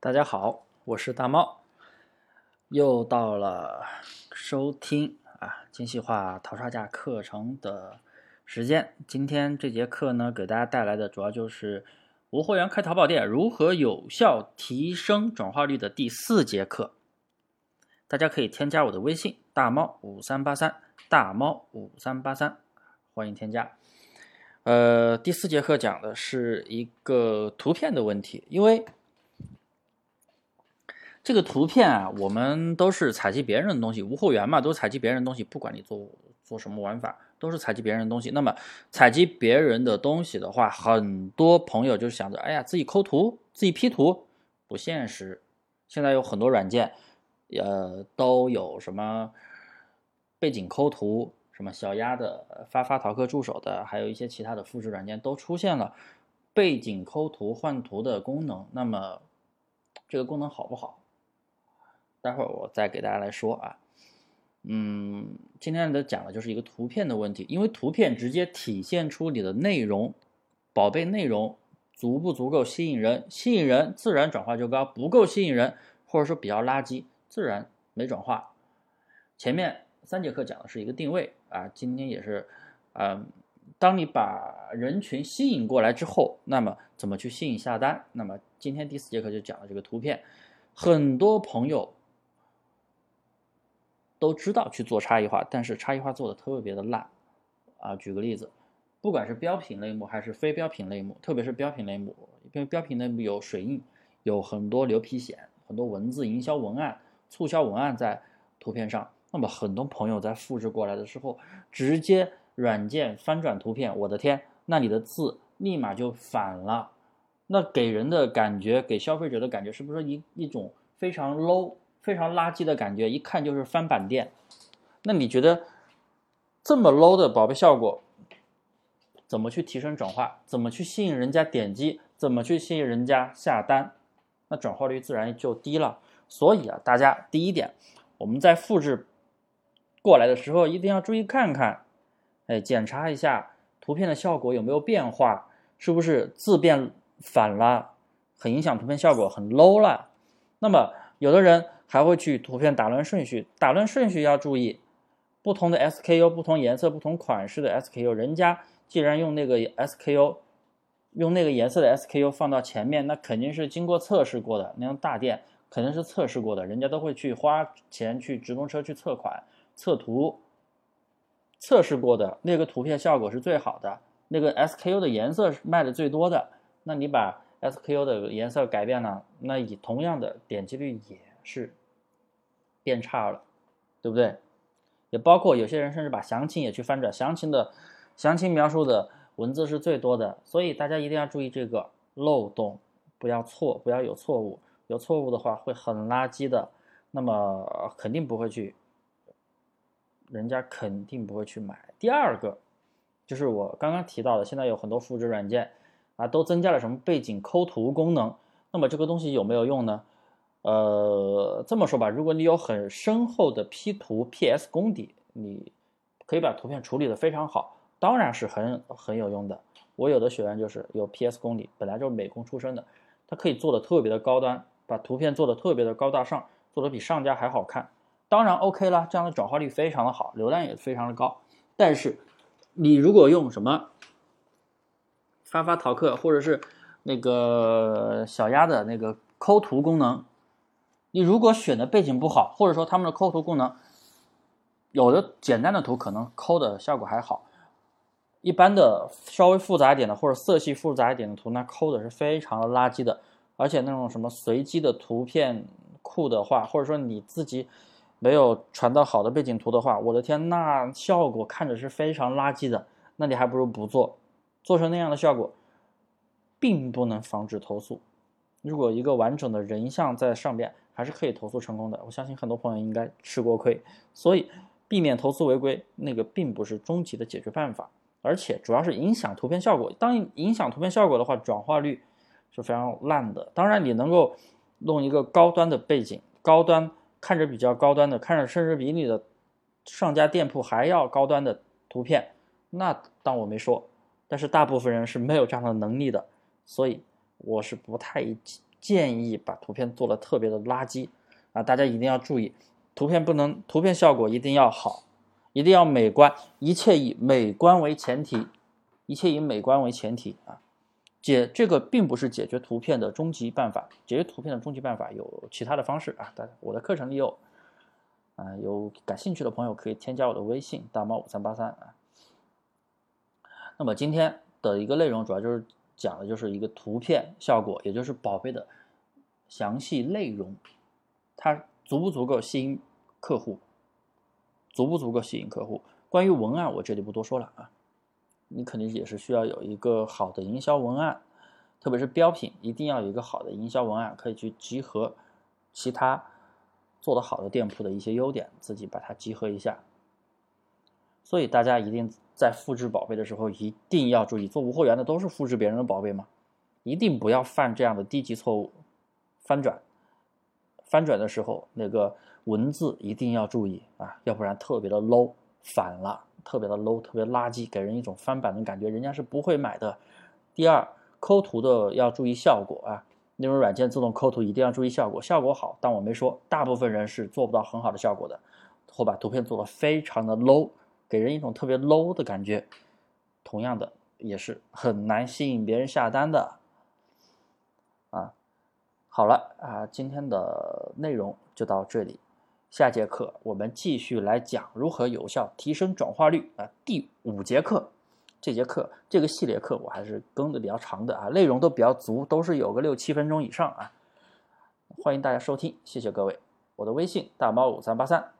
大家好，我是大猫，又到了收听啊精细化淘差价课程的时间。今天这节课呢，给大家带来的主要就是无货源开淘宝店如何有效提升转化率的第四节课。大家可以添加我的微信大猫五三八三大猫五三八三，欢迎添加。呃，第四节课讲的是一个图片的问题，因为这个图片啊，我们都是采集别人的东西，无货源嘛，都是采集别人的东西，不管你做做什么玩法，都是采集别人的东西。那么采集别人的东西的话，很多朋友就想着，哎呀，自己抠图，自己 P 图，不现实。现在有很多软件。呃，都有什么背景抠图，什么小鸭的、发发淘客助手的，还有一些其他的复制软件都出现了背景抠图换图的功能。那么这个功能好不好？待会儿我再给大家来说啊。嗯，今天的讲的就是一个图片的问题，因为图片直接体现出你的内容，宝贝内容足不足够吸引人，吸引人自然转化就高，不够吸引人或者说比较垃圾。自然没转化。前面三节课讲的是一个定位啊，今天也是，嗯，当你把人群吸引过来之后，那么怎么去吸引下单？那么今天第四节课就讲了这个图片，很多朋友都知道去做差异化，但是差异化做的特别的烂啊。举个例子，不管是标品类目还是非标品类目，特别是标品类目，因为标品类目有水印，有很多牛皮癣，很多文字营销文案。促销文案在图片上，那么很多朋友在复制过来的时候，直接软件翻转图片，我的天，那你的字立马就反了，那给人的感觉，给消费者的感觉是不是一一种非常 low、非常垃圾的感觉？一看就是翻版店。那你觉得这么 low 的宝贝效果，怎么去提升转化？怎么去吸引人家点击？怎么去吸引人家下单？那转化率自然就低了。所以啊，大家第一点，我们在复制过来的时候，一定要注意看看，哎，检查一下图片的效果有没有变化，是不是字变反了，很影响图片效果，很 low 了。那么有的人还会去图片打乱顺序，打乱顺序要注意，不同的 SKU、不同颜色、不同款式的 SKU，人家既然用那个 SKU，用那个颜色的 SKU 放到前面，那肯定是经过测试过的，那种大店。肯定是测试过的，人家都会去花钱去直通车去测款、测图，测试过的那个图片效果是最好的，那个 SKU 的颜色是卖的最多的。那你把 SKU 的颜色改变了，那以同样的点击率也是变差了，对不对？也包括有些人甚至把详情也去翻转，详情的详情描述的文字是最多的，所以大家一定要注意这个漏洞，不要错，不要有错误。有错误的话会很垃圾的，那么肯定不会去，人家肯定不会去买。第二个就是我刚刚提到的，现在有很多复制软件啊，都增加了什么背景抠图功能。那么这个东西有没有用呢？呃，这么说吧，如果你有很深厚的 P 图 PS 功底，你可以把图片处理的非常好，当然是很很有用的。我有的学员就是有 PS 功底，本来就是美工出身的，他可以做的特别的高端。把图片做的特别的高大上，做的比上家还好看，当然 OK 了，这样的转化率非常的好，流量也非常的高。但是，你如果用什么发发淘客或者是那个小鸭的那个抠图功能，你如果选的背景不好，或者说他们的抠图功能，有的简单的图可能抠的效果还好，一般的稍微复杂一点的或者色系复杂一点的图，那抠的是非常的垃圾的。而且那种什么随机的图片库的话，或者说你自己没有传到好的背景图的话，我的天，那效果看着是非常垃圾的。那你还不如不做，做成那样的效果，并不能防止投诉。如果一个完整的人像在上边，还是可以投诉成功的。我相信很多朋友应该吃过亏，所以避免投诉违规，那个并不是终极的解决办法，而且主要是影响图片效果。当影响图片效果的话，转化率。是非常烂的。当然，你能够弄一个高端的背景，高端看着比较高端的，看着甚至比你的上家店铺还要高端的图片，那当我没说。但是大部分人是没有这样的能力的，所以我是不太建议把图片做的特别的垃圾啊！大家一定要注意，图片不能，图片效果一定要好，一定要美观，一切以美观为前提，一切以美观为前提啊！解这个并不是解决图片的终极办法，解决图片的终极办法有其他的方式啊！大家我的课程里有，啊，有感兴趣的朋友可以添加我的微信大猫五三八三啊。那么今天的一个内容主要就是。讲的就是一个图片效果，也就是宝贝的详细内容，它足不足够吸引客户，足不足够吸引客户。关于文案，我这里不多说了啊，你肯定也是需要有一个好的营销文案，特别是标品，一定要有一个好的营销文案，可以去集合其他做得好的店铺的一些优点，自己把它集合一下。所以大家一定在复制宝贝的时候一定要注意，做无货源的都是复制别人的宝贝嘛，一定不要犯这样的低级错误。翻转，翻转的时候那个文字一定要注意啊，要不然特别的 low，反了，特别的 low，特别垃圾，给人一种翻版的感觉，人家是不会买的。第二，抠图的要注意效果啊，内容软件自动抠图一定要注意效果，效果好，但我没说，大部分人是做不到很好的效果的，或把图片做的非常的 low。给人一种特别 low 的感觉，同样的也是很难吸引别人下单的，啊，好了啊，今天的内容就到这里，下节课我们继续来讲如何有效提升转化率啊，第五节课，这节课这个系列课我还是更的比较长的啊，内容都比较足，都是有个六七分钟以上啊，欢迎大家收听，谢谢各位，我的微信大猫五三八三。